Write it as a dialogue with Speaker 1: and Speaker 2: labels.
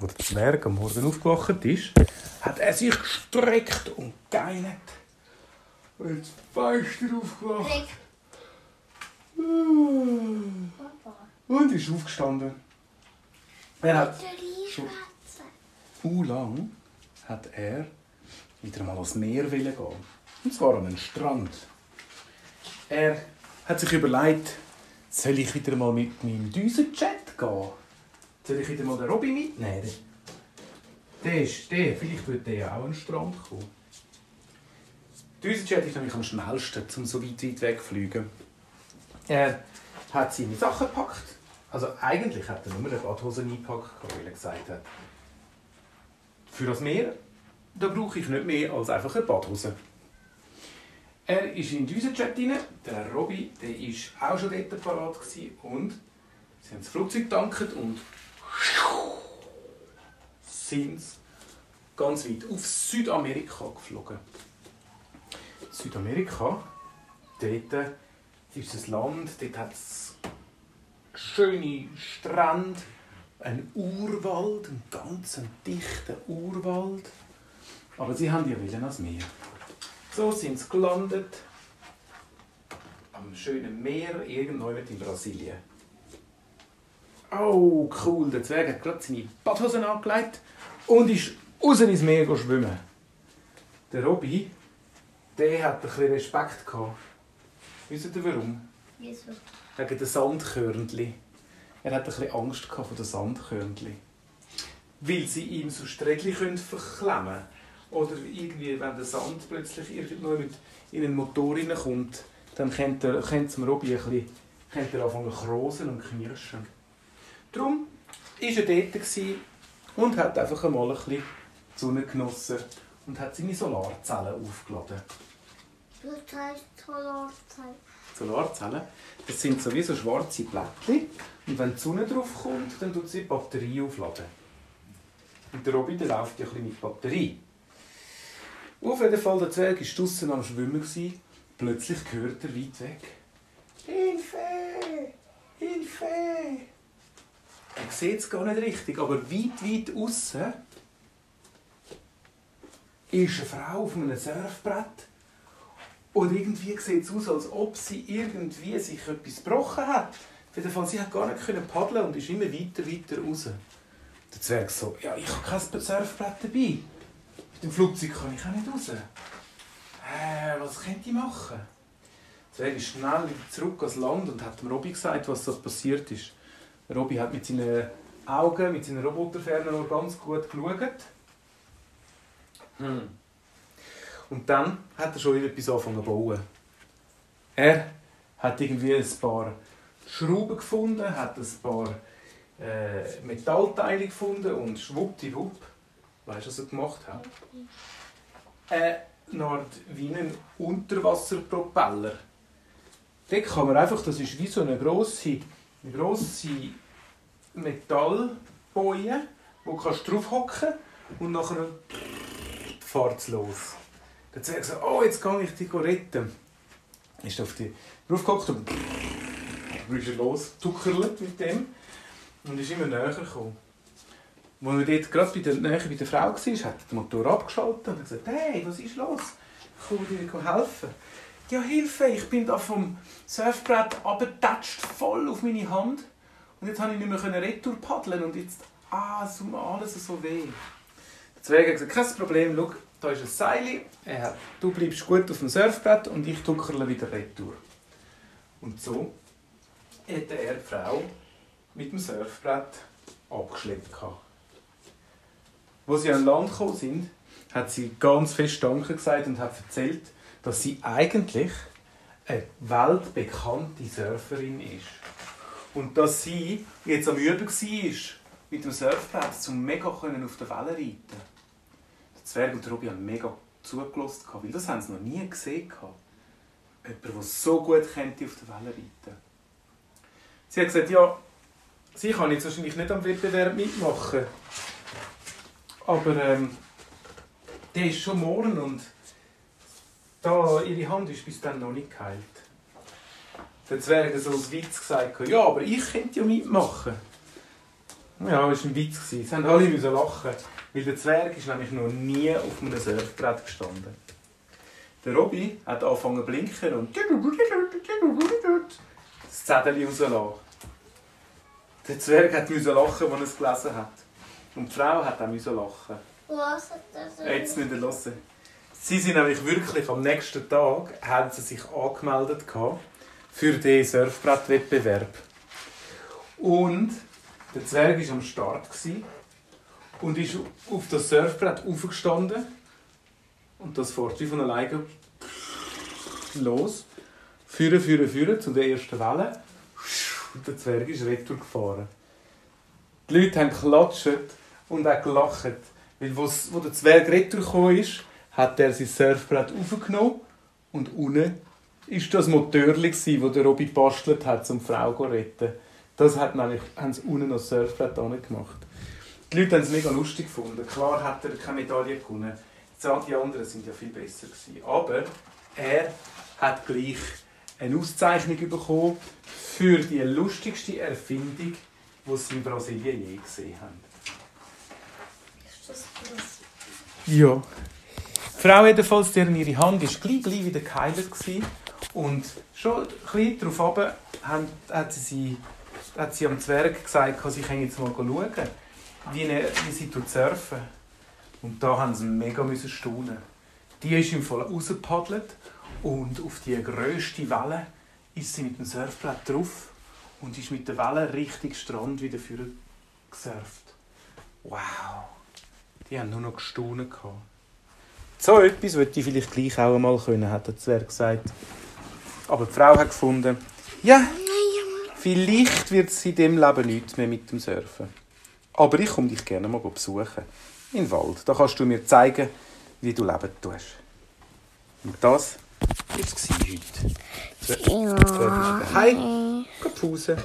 Speaker 1: Als der Zwerg am Morgen aufgewacht ist, hat er sich gestreckt und geinert. Und jetzt fest aufgewacht.
Speaker 2: Rick, Papa.
Speaker 1: Und ist aufgestanden. Er hat schon u lang hat er wieder mal ans Meer gehen. Und zwar an einen Strand. Er hat sich überlegt, soll ich wieder mal mit meinem Düsenjet gehen? Soll ich wieder mal den Robby mitnehmen? Der ist der, vielleicht wird der ja auch an den Strand kommen. Düsenjet ist nämlich am schnellsten, um so weit, weit weg zu fliegen. Er hat seine Sachen gepackt. Also eigentlich hat er nur eine Badhose eingepackt, weil er gesagt hat, für das Meer da brauche ich nicht mehr als einfach eine Badhose. Er ist in den Düsenjet rein. Der Robby der war auch schon dort parat. Und sie haben das Flugzeug getankt und sind ganz weit auf Südamerika geflogen. Südamerika, dort ist ein Land, dort hat es schöne Strände, einen Urwald, einen ganz dichten Urwald. Aber sie haben ja wollen ans Meer. So sind sie gelandet am schönen Meer, irgendwo in Brasilien. Oh, cool, der Zwerg hat gerade seine Badhosen angelegt und ist raus ins Meer schwimmen. Der Robby, der hat ein bisschen Respekt gehabt. Wisst ihr warum?
Speaker 2: Wieso?
Speaker 1: Wegen den Sandkörnchen. Er hat ein bisschen Angst gehabt vor den Sandkörnchen. Weil sie ihm so Strägli verklemmen können. Oder irgendwie, wenn der Sand plötzlich irgendwo mit in einen Motor hineinkommt, dann könnte es dem Robby ein bisschen, könnte er anfangen zu und knirschen. Darum war er dort und hat einfach einmal ein bisschen die Sonne genossen und hat seine Solarzellen aufgeladen.
Speaker 2: Das heißt Solarzeit.
Speaker 1: Solarzellen, das sind sowieso schwarze Blättchen. Und wenn die Sonne drauf kommt, dann tut sie die Batterie aufladen. Und der Robin der läuft ja ein bisschen mit Batterie. Auf jeden Fall, der Zwerg war draussen am Schwimmen. gewesen. Plötzlich hört er weit weg. Hilfe! Hilfe! Er sieht es gar nicht richtig, aber weit, weit außen ist eine Frau auf einem Surfbrett und irgendwie sieht es aus, als ob sie irgendwie sich etwas gebrochen hat. Auf jeden Fall, sie hat gar nicht können paddeln und ist immer weiter, weiter raus. Der Zwerg so, ja, ich habe kein Surfbrett dabei. Mit dem Flugzeug kann ich auch nicht raus. Äh, was könnte ich machen? Der Zwerg ist schnell zurück ans Land und hat dem Robby gesagt, was das passiert ist. Robby hat mit seinen Augen, mit seinen Roboterfernen noch ganz gut geschaut. Hm. Und dann hat er schon etwas angefangen zu bauen. Er hat irgendwie ein paar Schrauben gefunden, hat ein paar äh, Metallteile gefunden und schwuppdiwupp, weißt du, was er gemacht hat? Eine Art wie ein Unterwasserpropeller. Dort kann man einfach, das ist wie so eine grosse, grosse Metallboje, wo du kannst draufhocken und nachher fährt es los. Dann sagt er oh, jetzt gehe ich dich retten. Ist auf die draufgehockt und ist er losgetuckerlet mit dem und ist immer näher gekommen. Als er dort gerade bei der Nähe bei der Frau war, hat er den Motor abgeschaltet und gesagt, hey, was ist los? Ich komme dir helfen. Ja, Hilfe, ich bin da vom Surfbrett abgetatscht, voll auf meine Hand. Und jetzt konnte ich nicht mehr retour paddeln und jetzt, ah, es tut mir alles so weh. Der Zwerg hat gesagt, kein Problem, schau, da ist ein Seil, hat, du bleibst gut auf dem Surfbrett und ich tuckerle wieder retour. Und so hätte er die Frau mit dem Surfbrett abgeschleppt. Als sie an Land gekommen sind, hat sie ganz fest Danke gesagt und hat erzählt, dass sie eigentlich eine weltbekannte Surferin ist. Und dass sie jetzt am Üben war mit dem Surfbrett, um mega auf der Welle reiten Der Zwerg und der Robby haben mega zugelassen, weil das haben sie noch nie gesehen. Jemand, der so gut könnte auf der Welle reiten Sie hat gesagt, ja, sie kann jetzt wahrscheinlich nicht am Wettbewerb mitmachen. Aber ähm, der ist schon morgen und da ihre Hand ist bis dann noch nicht geheilt. Der Zwerg hat so als Witz gesagt, ja, aber ich könnte ja mitmachen. Ja, das war ein Witz. gewesen. Sie haben alle müssen lachen, weil der Zwerg ist nämlich noch nie auf einem Surfbrett gestanden. Der Robby hat angefangen zu blinken und das Zettel rauslassen. Der Zwerg hat müssen lachen, als er es gelesen hat. Und die Frau hat auch müssen lachen.
Speaker 2: Was hat das?
Speaker 1: Jetzt nicht hören. Sie sind nämlich wirklich am nächsten Tag haben sie sich angemeldet für den Surfbrettwettbewerb. Und der Zwerg war am Start und ist auf das Surfbrett aufgestanden und das fährt wie von alleine los. Führen, führen, führen zu der ersten Welle. Und der Zwerg ist retour gefahren. Die Leute haben geklatscht und auch gelacht. Weil wo der Zwerg retour gekommen ist, hat er sein Surfbrett aufgenommen und unten ist das Motörli, das der Robby bastelt hat, um die Frau zu retten. Das hat nämlich, haben sie unten noch das Surfbrett gemacht. Die Leute haben es mega lustig gefunden. Klar hat er keine Medaille gewonnen. Die anderen sind ja viel besser gewesen. Aber er hat gleich eine Auszeichnung bekommen für die lustigste Erfindung, die sie in Brasilien je gesehen haben.
Speaker 2: Ist das das?
Speaker 1: Ja. Die Frau jedenfalls, deren ihre Hand war gleich, gleich wie der Keiler. Gewesen. Und schon ein darauf runter hat sie, hat sie am Zwerg gesagt, sie können jetzt mal schauen, wie, er- wie sie surfen. Und da haben sie mega staunen. Die ist im Fall rausgepaddelt und auf die grösste Welle ist sie mit dem Surfbrett drauf und ist mit der Welle Richtung Strand wieder für gesurft. Wow! Die haben nur noch gestaunen. gehabt. So etwas würde ich vielleicht gleich auch einmal können, hat der Zwerg gesagt. Aber die Frau hat gefunden, ja, vielleicht wird es in diesem Leben nichts mehr mit dem Surfen. Aber ich komme dich gerne mal besuchen. In den Wald. Da kannst du mir zeigen, wie du leben tust. Und das war es heute. Zwerg Zwerg ist daheim. Geh Pause.